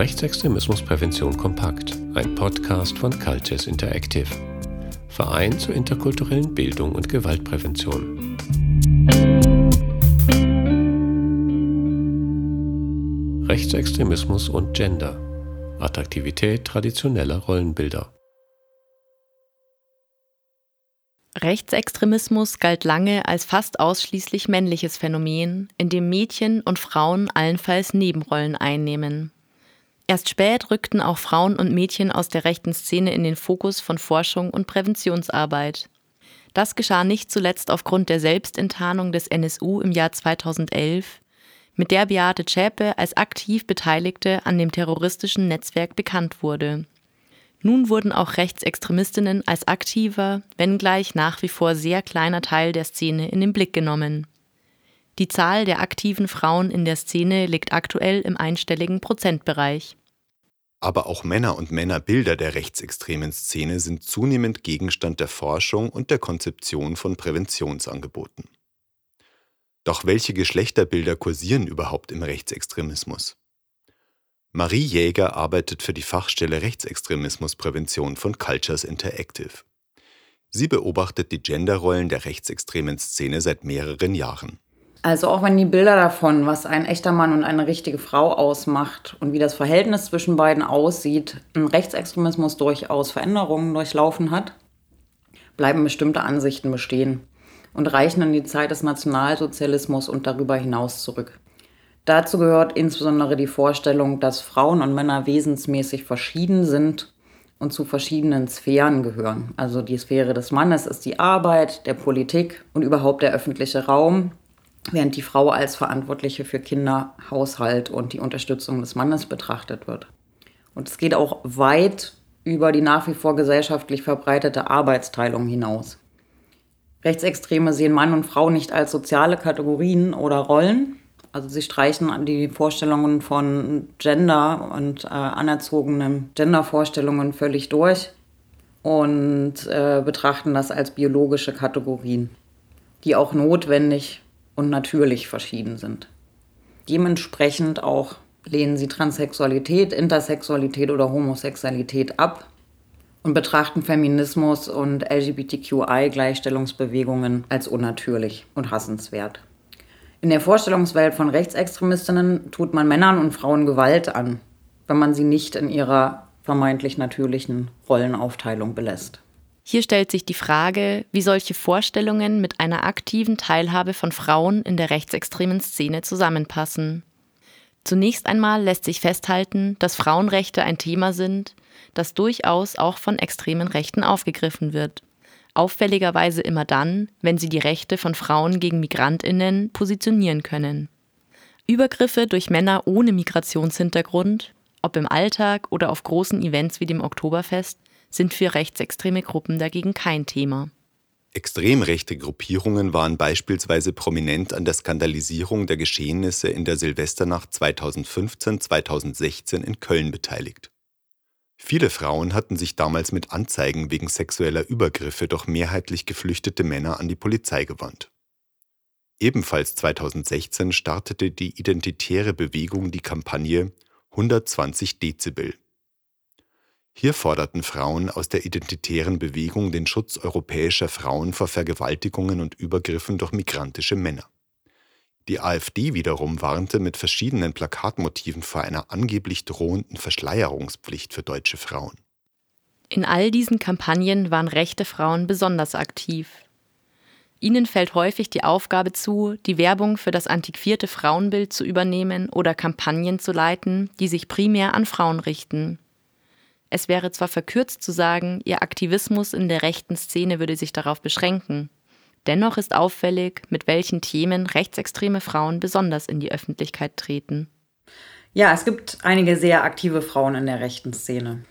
Rechtsextremismusprävention kompakt, ein Podcast von Cultures Interactive. Verein zur interkulturellen Bildung und Gewaltprävention. Rechtsextremismus und Gender. Attraktivität traditioneller Rollenbilder. Rechtsextremismus galt lange als fast ausschließlich männliches Phänomen, in dem Mädchen und Frauen allenfalls Nebenrollen einnehmen. Erst spät rückten auch Frauen und Mädchen aus der rechten Szene in den Fokus von Forschung und Präventionsarbeit. Das geschah nicht zuletzt aufgrund der Selbstenttarnung des NSU im Jahr 2011, mit der Beate Zschäpe als aktiv Beteiligte an dem terroristischen Netzwerk bekannt wurde. Nun wurden auch Rechtsextremistinnen als aktiver, wenngleich nach wie vor sehr kleiner Teil der Szene in den Blick genommen. Die Zahl der aktiven Frauen in der Szene liegt aktuell im einstelligen Prozentbereich. Aber auch Männer und Männerbilder der rechtsextremen Szene sind zunehmend Gegenstand der Forschung und der Konzeption von Präventionsangeboten. Doch welche Geschlechterbilder kursieren überhaupt im Rechtsextremismus? Marie Jäger arbeitet für die Fachstelle Rechtsextremismusprävention von Cultures Interactive. Sie beobachtet die Genderrollen der rechtsextremen Szene seit mehreren Jahren. Also auch wenn die Bilder davon, was ein echter Mann und eine richtige Frau ausmacht und wie das Verhältnis zwischen beiden aussieht, im Rechtsextremismus durchaus Veränderungen durchlaufen hat, bleiben bestimmte Ansichten bestehen und reichen in die Zeit des Nationalsozialismus und darüber hinaus zurück. Dazu gehört insbesondere die Vorstellung, dass Frauen und Männer wesensmäßig verschieden sind und zu verschiedenen Sphären gehören. Also die Sphäre des Mannes ist die Arbeit, der Politik und überhaupt der öffentliche Raum, während die Frau als Verantwortliche für Kinder, Haushalt und die Unterstützung des Mannes betrachtet wird. Und es geht auch weit über die nach wie vor gesellschaftlich verbreitete Arbeitsteilung hinaus. Rechtsextreme sehen Mann und Frau nicht als soziale Kategorien oder Rollen, also sie streichen die Vorstellungen von Gender und äh, anerzogenen Gendervorstellungen völlig durch und äh, betrachten das als biologische Kategorien, die auch notwendig und natürlich verschieden sind. Dementsprechend auch lehnen sie Transsexualität, Intersexualität oder Homosexualität ab und betrachten Feminismus und LGBTQI-Gleichstellungsbewegungen als unnatürlich und hassenswert. In der Vorstellungswelt von Rechtsextremistinnen tut man Männern und Frauen Gewalt an, wenn man sie nicht in ihrer vermeintlich natürlichen Rollenaufteilung belässt. Hier stellt sich die Frage, wie solche Vorstellungen mit einer aktiven Teilhabe von Frauen in der rechtsextremen Szene zusammenpassen. Zunächst einmal lässt sich festhalten, dass Frauenrechte ein Thema sind, das durchaus auch von extremen Rechten aufgegriffen wird auffälligerweise immer dann, wenn sie die Rechte von Frauen gegen Migrantinnen positionieren können. Übergriffe durch Männer ohne Migrationshintergrund, ob im Alltag oder auf großen Events wie dem Oktoberfest, sind für rechtsextreme Gruppen dagegen kein Thema. Extrem rechte Gruppierungen waren beispielsweise prominent an der Skandalisierung der Geschehnisse in der Silvesternacht 2015-2016 in Köln beteiligt. Viele Frauen hatten sich damals mit Anzeigen wegen sexueller Übergriffe durch mehrheitlich geflüchtete Männer an die Polizei gewandt. Ebenfalls 2016 startete die identitäre Bewegung die Kampagne 120 Dezibel. Hier forderten Frauen aus der identitären Bewegung den Schutz europäischer Frauen vor Vergewaltigungen und Übergriffen durch migrantische Männer. Die AfD wiederum warnte mit verschiedenen Plakatmotiven vor einer angeblich drohenden Verschleierungspflicht für deutsche Frauen. In all diesen Kampagnen waren rechte Frauen besonders aktiv. Ihnen fällt häufig die Aufgabe zu, die Werbung für das antiquierte Frauenbild zu übernehmen oder Kampagnen zu leiten, die sich primär an Frauen richten. Es wäre zwar verkürzt zu sagen, ihr Aktivismus in der rechten Szene würde sich darauf beschränken. Dennoch ist auffällig, mit welchen Themen rechtsextreme Frauen besonders in die Öffentlichkeit treten. Ja, es gibt einige sehr aktive Frauen in der rechten Szene.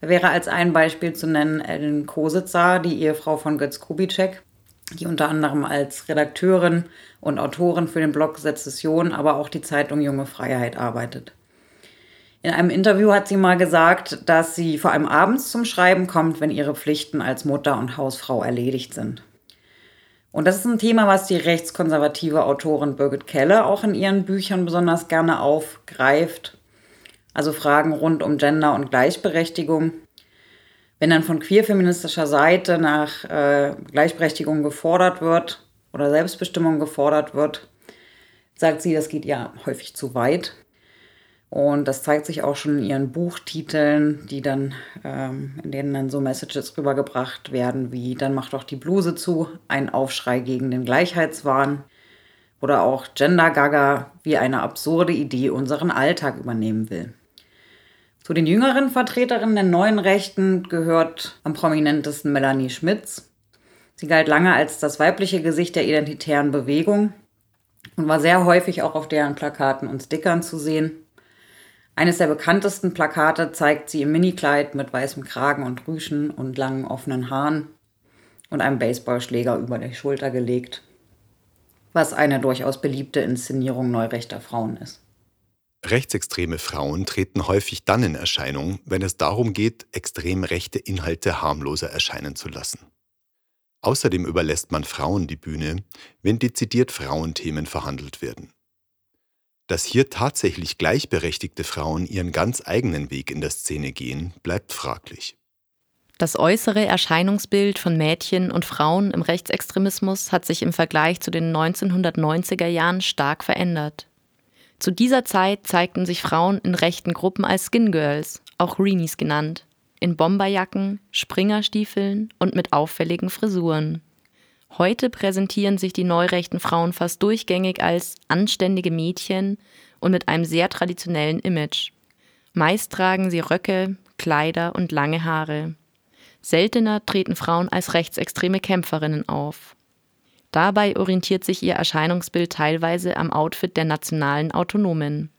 Da wäre als ein Beispiel zu nennen Ellen Kositzer, die Ehefrau von Götz Kubitschek, die unter anderem als Redakteurin und Autorin für den Blog Sezession, aber auch die Zeitung Junge Freiheit arbeitet. In einem Interview hat sie mal gesagt, dass sie vor allem abends zum Schreiben kommt, wenn ihre Pflichten als Mutter und Hausfrau erledigt sind. Und das ist ein Thema, was die rechtskonservative Autorin Birgit Keller auch in ihren Büchern besonders gerne aufgreift. also Fragen rund um Gender und Gleichberechtigung. Wenn dann von queerfeministischer Seite nach äh, Gleichberechtigung gefordert wird oder Selbstbestimmung gefordert wird, sagt sie, das geht ja häufig zu weit. Und das zeigt sich auch schon in ihren Buchtiteln, die dann, ähm, in denen dann so Messages rübergebracht werden wie dann macht doch die Bluse zu, ein Aufschrei gegen den Gleichheitswahn. Oder auch Gender Gaga, wie eine absurde Idee unseren Alltag übernehmen will. Zu den jüngeren Vertreterinnen der neuen Rechten gehört am prominentesten Melanie Schmitz. Sie galt lange als das weibliche Gesicht der identitären Bewegung und war sehr häufig auch auf deren Plakaten und Stickern zu sehen. Eines der bekanntesten Plakate zeigt sie im Minikleid mit weißem Kragen und Rüschen und langen offenen Haaren und einem Baseballschläger über die Schulter gelegt, was eine durchaus beliebte Inszenierung neurechter Frauen ist. Rechtsextreme Frauen treten häufig dann in Erscheinung, wenn es darum geht, extrem rechte Inhalte harmloser erscheinen zu lassen. Außerdem überlässt man Frauen die Bühne, wenn dezidiert Frauenthemen verhandelt werden. Dass hier tatsächlich gleichberechtigte Frauen ihren ganz eigenen Weg in der Szene gehen, bleibt fraglich. Das äußere Erscheinungsbild von Mädchen und Frauen im Rechtsextremismus hat sich im Vergleich zu den 1990er Jahren stark verändert. Zu dieser Zeit zeigten sich Frauen in rechten Gruppen als Skin Girls, auch Reenies genannt, in Bomberjacken, Springerstiefeln und mit auffälligen Frisuren. Heute präsentieren sich die neurechten Frauen fast durchgängig als anständige Mädchen und mit einem sehr traditionellen Image. Meist tragen sie Röcke, Kleider und lange Haare. Seltener treten Frauen als rechtsextreme Kämpferinnen auf. Dabei orientiert sich ihr Erscheinungsbild teilweise am Outfit der nationalen Autonomen.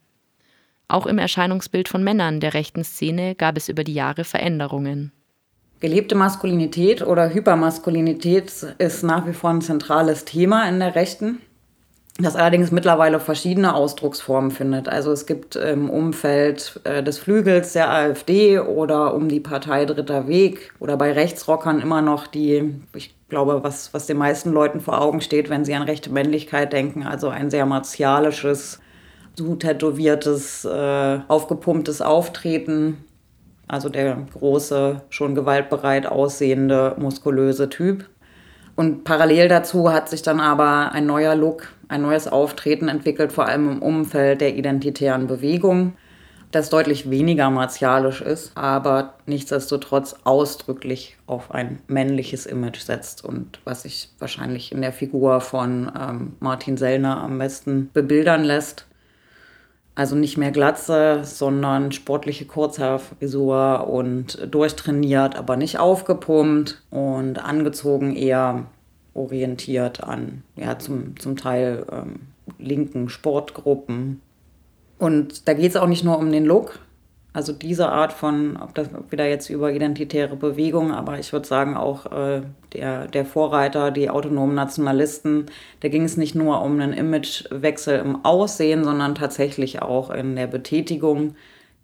Auch im Erscheinungsbild von Männern der rechten Szene gab es über die Jahre Veränderungen. Gelebte Maskulinität oder Hypermaskulinität ist nach wie vor ein zentrales Thema in der Rechten, das allerdings mittlerweile verschiedene Ausdrucksformen findet. Also es gibt im Umfeld äh, des Flügels der AfD oder um die Partei Dritter Weg oder bei Rechtsrockern immer noch die, ich glaube, was, was den meisten Leuten vor Augen steht, wenn sie an rechte Männlichkeit denken, also ein sehr martialisches, so tätowiertes, äh, aufgepumptes Auftreten also der große, schon gewaltbereit aussehende, muskulöse Typ. Und parallel dazu hat sich dann aber ein neuer Look, ein neues Auftreten entwickelt, vor allem im Umfeld der identitären Bewegung, das deutlich weniger martialisch ist, aber nichtsdestotrotz ausdrücklich auf ein männliches Image setzt und was sich wahrscheinlich in der Figur von ähm, Martin Sellner am besten bebildern lässt. Also nicht mehr Glatze, sondern sportliche Kurzhaarfrisur und durchtrainiert, aber nicht aufgepumpt und angezogen eher orientiert an, ja, zum, zum Teil ähm, linken Sportgruppen. Und da geht es auch nicht nur um den Look, also diese Art von, ob das wieder jetzt über identitäre Bewegung, aber ich würde sagen auch äh, der, der Vorreiter, die autonomen Nationalisten, da ging es nicht nur um einen Imagewechsel im Aussehen, sondern tatsächlich auch in der Betätigung.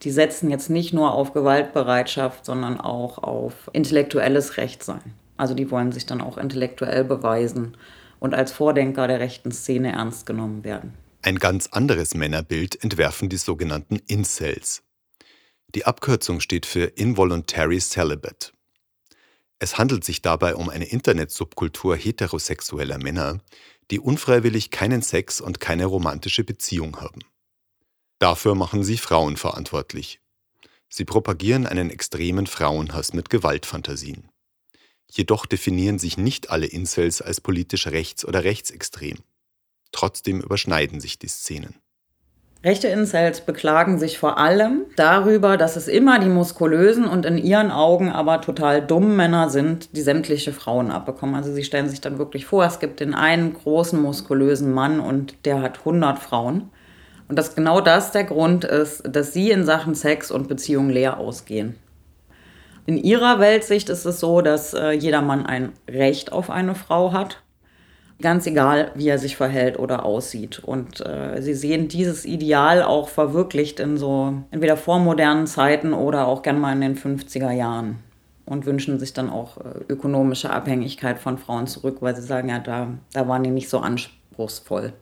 Die setzen jetzt nicht nur auf Gewaltbereitschaft, sondern auch auf intellektuelles Rechtsein. Also die wollen sich dann auch intellektuell beweisen und als Vordenker der rechten Szene ernst genommen werden. Ein ganz anderes Männerbild entwerfen die sogenannten Incels. Die Abkürzung steht für Involuntary Celibate. Es handelt sich dabei um eine Internetsubkultur heterosexueller Männer, die unfreiwillig keinen Sex und keine romantische Beziehung haben. Dafür machen sie Frauen verantwortlich. Sie propagieren einen extremen Frauenhass mit Gewaltfantasien. Jedoch definieren sich nicht alle Incels als politisch rechts oder rechtsextrem. Trotzdem überschneiden sich die Szenen. Rechte Incels beklagen sich vor allem darüber, dass es immer die muskulösen und in ihren Augen aber total dummen Männer sind, die sämtliche Frauen abbekommen. Also sie stellen sich dann wirklich vor, es gibt den einen großen muskulösen Mann und der hat 100 Frauen. Und dass genau das der Grund ist, dass sie in Sachen Sex und Beziehung leer ausgehen. In ihrer Weltsicht ist es so, dass äh, jeder Mann ein Recht auf eine Frau hat ganz egal, wie er sich verhält oder aussieht. Und äh, sie sehen dieses Ideal auch verwirklicht in so entweder vormodernen Zeiten oder auch gern mal in den 50er Jahren und wünschen sich dann auch äh, ökonomische Abhängigkeit von Frauen zurück, weil sie sagen, ja, da, da waren die nicht so anspruchsvoll.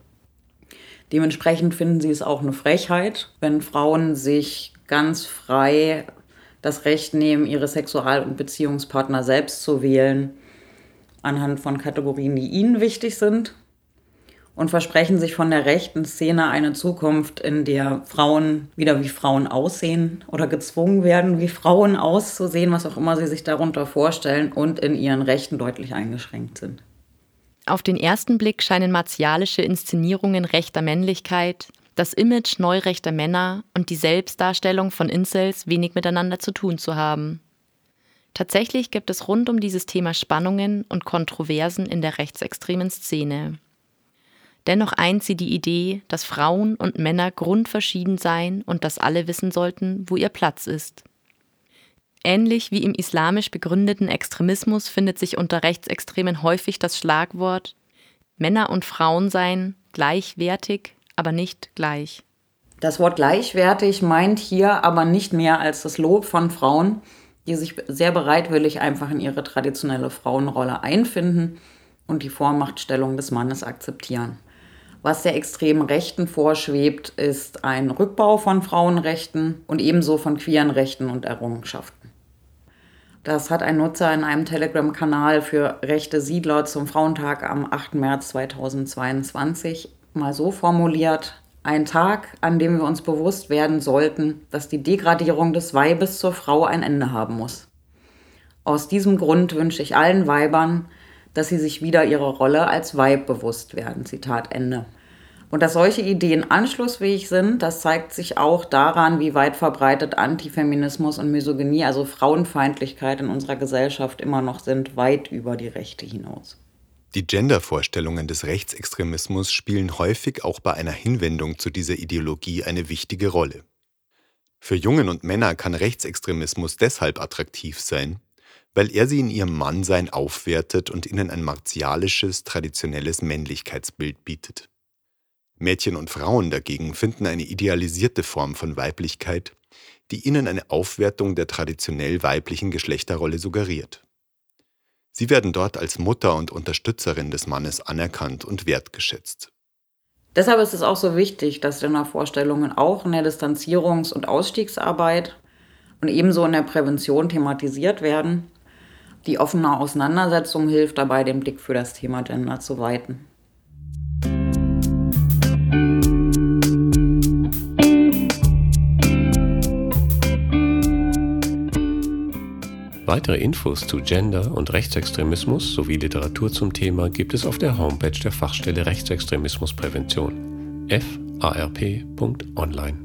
Dementsprechend finden sie es auch eine Frechheit, wenn Frauen sich ganz frei das Recht nehmen, ihre Sexual- und Beziehungspartner selbst zu wählen, anhand von Kategorien, die ihnen wichtig sind und versprechen sich von der rechten Szene eine Zukunft, in der Frauen wieder wie Frauen aussehen oder gezwungen werden, wie Frauen auszusehen, was auch immer sie sich darunter vorstellen und in ihren Rechten deutlich eingeschränkt sind. Auf den ersten Blick scheinen martialische Inszenierungen rechter Männlichkeit, das Image neurechter Männer und die Selbstdarstellung von Incels wenig miteinander zu tun zu haben. Tatsächlich gibt es rund um dieses Thema Spannungen und Kontroversen in der rechtsextremen Szene. Dennoch eint sie die Idee, dass Frauen und Männer grundverschieden seien und dass alle wissen sollten, wo ihr Platz ist. Ähnlich wie im islamisch begründeten Extremismus findet sich unter Rechtsextremen häufig das Schlagwort Männer und Frauen seien gleichwertig, aber nicht gleich. Das Wort gleichwertig meint hier aber nicht mehr als das Lob von Frauen, die sich sehr bereitwillig einfach in ihre traditionelle Frauenrolle einfinden und die Vormachtstellung des Mannes akzeptieren. Was der extremen Rechten vorschwebt, ist ein Rückbau von Frauenrechten und ebenso von queeren Rechten und Errungenschaften. Das hat ein Nutzer in einem Telegram-Kanal für rechte Siedler zum Frauentag am 8. März 2022 mal so formuliert. Ein Tag, an dem wir uns bewusst werden sollten, dass die Degradierung des Weibes zur Frau ein Ende haben muss. Aus diesem Grund wünsche ich allen Weibern, dass sie sich wieder ihrer Rolle als Weib bewusst werden. Zitat Ende. Und dass solche Ideen anschlussfähig sind, das zeigt sich auch daran, wie weit verbreitet Antifeminismus und Misogynie, also Frauenfeindlichkeit in unserer Gesellschaft immer noch sind, weit über die Rechte hinaus. Die Gendervorstellungen des Rechtsextremismus spielen häufig auch bei einer Hinwendung zu dieser Ideologie eine wichtige Rolle. Für Jungen und Männer kann Rechtsextremismus deshalb attraktiv sein, weil er sie in ihrem Mannsein aufwertet und ihnen ein martialisches, traditionelles Männlichkeitsbild bietet. Mädchen und Frauen dagegen finden eine idealisierte Form von Weiblichkeit, die ihnen eine Aufwertung der traditionell weiblichen Geschlechterrolle suggeriert. Sie werden dort als Mutter und Unterstützerin des Mannes anerkannt und wertgeschätzt. Deshalb ist es auch so wichtig, dass Gendervorstellungen auch in der Distanzierungs- und Ausstiegsarbeit und ebenso in der Prävention thematisiert werden die offene Auseinandersetzung hilft dabei, den Blick für das Thema Gender zu weiten. Weitere Infos zu Gender und Rechtsextremismus sowie Literatur zum Thema gibt es auf der Homepage der Fachstelle Rechtsextremismusprävention farp.online.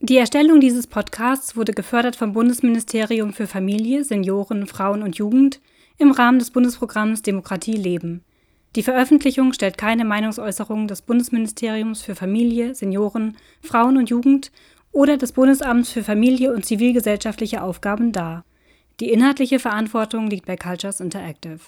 Die Erstellung dieses Podcasts wurde gefördert vom Bundesministerium für Familie, Senioren, Frauen und Jugend im Rahmen des Bundesprogramms Demokratie leben. Die Veröffentlichung stellt keine Meinungsäußerung des Bundesministeriums für Familie, Senioren, Frauen und Jugend oder des Bundesamts für Familie und zivilgesellschaftliche Aufgaben dar. Die inhaltliche Verantwortung liegt bei Cultures Interactive